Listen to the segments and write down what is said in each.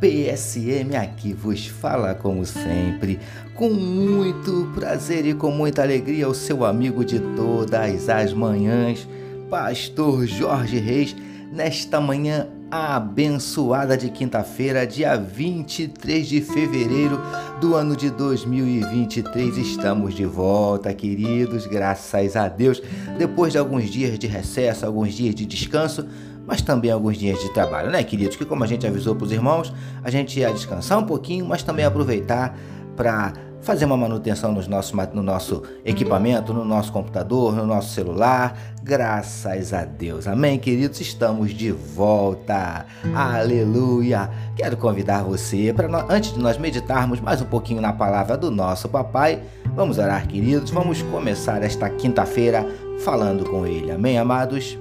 PSM aqui vos fala como sempre, com muito prazer e com muita alegria, o seu amigo de todas as manhãs, Pastor Jorge Reis, nesta manhã abençoada de quinta-feira, dia 23 de fevereiro do ano de 2023. Estamos de volta, queridos, graças a Deus, depois de alguns dias de recesso, alguns dias de descanso mas também alguns dias de trabalho, né, queridos? Que como a gente avisou para os irmãos, a gente ia descansar um pouquinho, mas também aproveitar para fazer uma manutenção nos nossos, no nosso equipamento, no nosso computador, no nosso celular. Graças a Deus. Amém, queridos? Estamos de volta. Aleluia. Quero convidar você para antes de nós meditarmos mais um pouquinho na palavra do nosso papai, vamos orar, queridos. Vamos começar esta quinta-feira falando com ele. Amém, amados.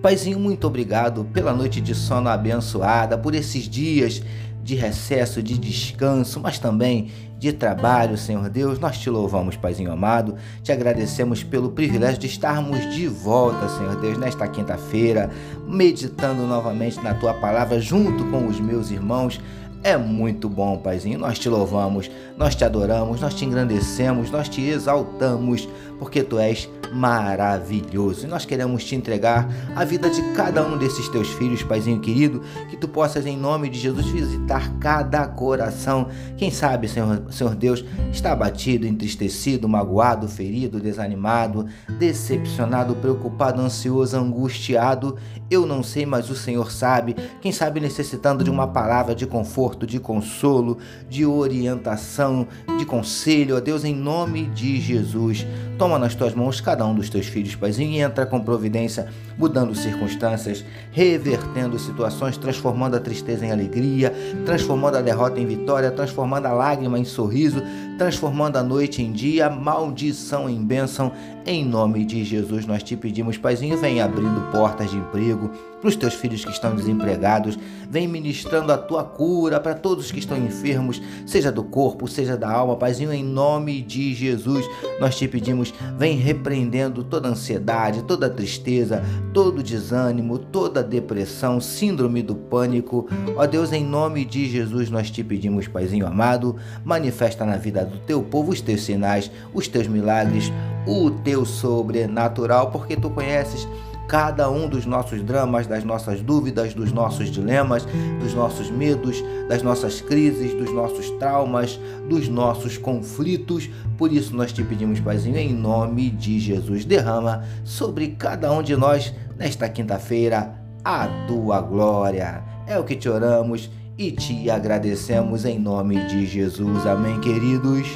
Paizinho, muito obrigado pela noite de sono abençoada, por esses dias de recesso, de descanso, mas também de trabalho, Senhor Deus. Nós te louvamos, Paizinho amado, te agradecemos pelo privilégio de estarmos de volta, Senhor Deus, nesta quinta-feira, meditando novamente na tua palavra junto com os meus irmãos. É muito bom, Paizinho. Nós te louvamos, nós te adoramos, nós te engrandecemos, nós te exaltamos, porque tu és maravilhoso. E nós queremos te entregar a vida de cada um desses teus filhos, Paizinho querido, que tu possas, em nome de Jesus, visitar cada coração. Quem sabe, Senhor, Senhor Deus, está abatido, entristecido, magoado, ferido, desanimado, decepcionado, preocupado, ansioso, angustiado. Eu não sei, mas o Senhor sabe. Quem sabe necessitando de uma palavra de conforto, de consolo, de orientação, de conselho, ó Deus, em nome de Jesus. Toma nas tuas mãos cada cada um dos teus filhos, Paizinho, e entra com providência, mudando circunstâncias, revertendo situações, transformando a tristeza em alegria, transformando a derrota em vitória, transformando a lágrima em sorriso, transformando a noite em dia, maldição em bênção. Em nome de Jesus nós te pedimos, Paizinho, vem abrindo portas de emprego para os teus filhos que estão desempregados, vem ministrando a tua cura para todos que estão enfermos, seja do corpo, seja da alma, Paizinho, em nome de Jesus nós te pedimos, vem repreendendo toda ansiedade, toda tristeza, todo desânimo, toda depressão, síndrome do pânico. Ó Deus, em nome de Jesus, nós te pedimos, Paizinho amado, manifesta na vida do teu povo os teus sinais, os teus milagres, o teu sobrenatural, porque tu conheces cada um dos nossos dramas, das nossas dúvidas, dos nossos dilemas, dos nossos medos, das nossas crises, dos nossos traumas, dos nossos conflitos. Por isso nós te pedimos, Paizinho, em nome de Jesus, derrama sobre cada um de nós nesta quinta-feira a tua glória. É o que te oramos e te agradecemos em nome de Jesus. Amém, queridos.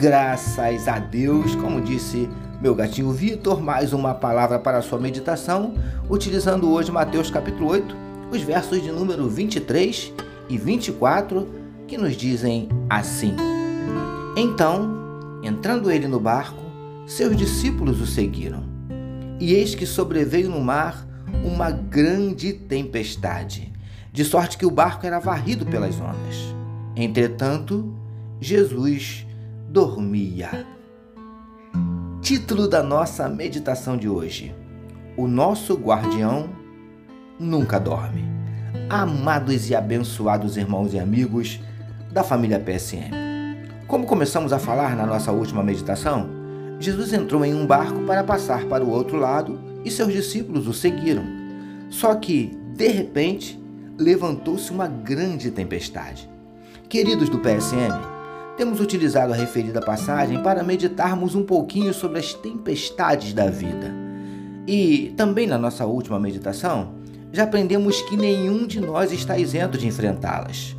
Graças a Deus, como disse meu gatinho Vitor, mais uma palavra para a sua meditação, utilizando hoje Mateus capítulo 8, os versos de número 23 e 24, que nos dizem assim: Então, entrando ele no barco, seus discípulos o seguiram. E eis que sobreveio no mar uma grande tempestade, de sorte que o barco era varrido pelas ondas. Entretanto, Jesus dormia. Título da nossa meditação de hoje: O nosso guardião nunca dorme. Amados e abençoados irmãos e amigos da família PSM. Como começamos a falar na nossa última meditação, Jesus entrou em um barco para passar para o outro lado e seus discípulos o seguiram. Só que, de repente, levantou-se uma grande tempestade. Queridos do PSM, temos utilizado a referida passagem para meditarmos um pouquinho sobre as tempestades da vida. E também na nossa última meditação, já aprendemos que nenhum de nós está isento de enfrentá-las.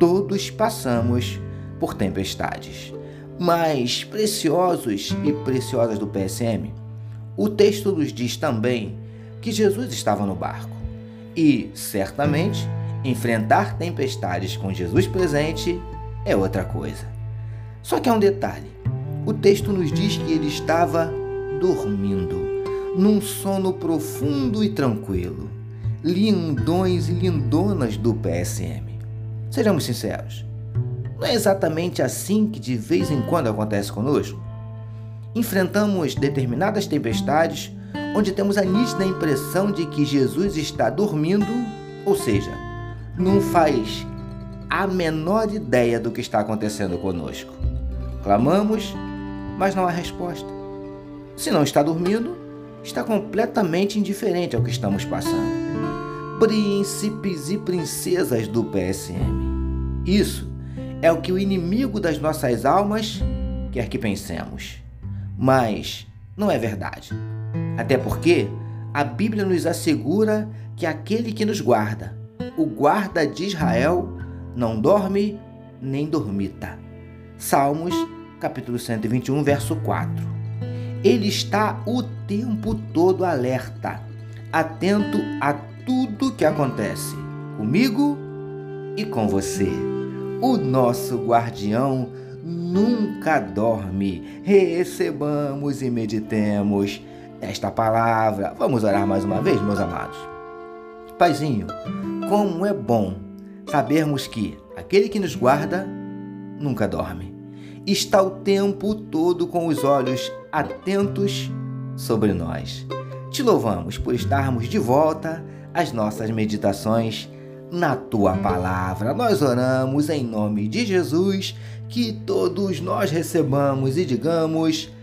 Todos passamos por tempestades. Mas, preciosos e preciosas do PSM, o texto nos diz também que Jesus estava no barco. E, certamente, enfrentar tempestades com Jesus presente é outra coisa. Só que há um detalhe: o texto nos diz que ele estava dormindo, num sono profundo e tranquilo. Lindões e lindonas do PSM. Sejamos sinceros, não é exatamente assim que de vez em quando acontece conosco? Enfrentamos determinadas tempestades onde temos a nítida impressão de que Jesus está dormindo, ou seja, não faz a menor ideia do que está acontecendo conosco. Clamamos, mas não há resposta. Se não está dormindo, está completamente indiferente ao que estamos passando. Príncipes e princesas do PSM. Isso é o que o inimigo das nossas almas quer que pensemos. Mas não é verdade. Até porque a Bíblia nos assegura que aquele que nos guarda, o guarda de Israel, não dorme nem dormita. Salmos, capítulo 121, verso 4. Ele está o tempo todo alerta, atento a tudo que acontece comigo e com você. O nosso guardião nunca dorme. Recebamos e meditemos esta palavra. Vamos orar mais uma vez, meus amados. Paizinho, como é bom sabermos que aquele que nos guarda nunca dorme. Está o tempo todo com os olhos atentos sobre nós. Te louvamos por estarmos de volta às nossas meditações na tua palavra. Nós oramos em nome de Jesus, que todos nós recebamos e digamos.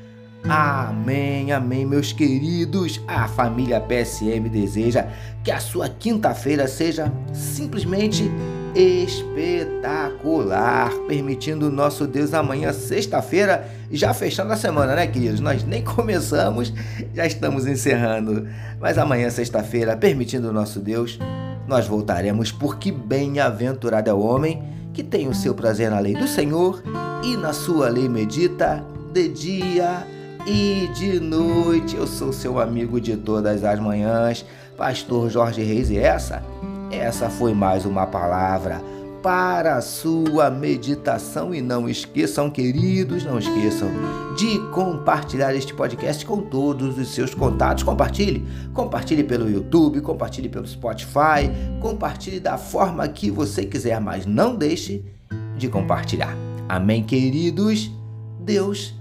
Amém, amém, meus queridos. A família PSM deseja que a sua quinta-feira seja simplesmente espetacular, permitindo o nosso Deus amanhã, sexta-feira, já fechando a semana, né, queridos? Nós nem começamos, já estamos encerrando. Mas amanhã, sexta-feira, permitindo o nosso Deus, nós voltaremos, porque bem-aventurado é o homem que tem o seu prazer na lei do Senhor e na sua lei medita de dia e de noite. Eu sou seu amigo de todas as manhãs, Pastor Jorge Reis, e essa, essa foi mais uma palavra para a sua meditação. E não esqueçam, queridos, não esqueçam de compartilhar este podcast com todos os seus contatos. Compartilhe, compartilhe pelo YouTube, compartilhe pelo Spotify, compartilhe da forma que você quiser, mas não deixe de compartilhar. Amém, queridos? Deus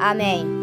Amém.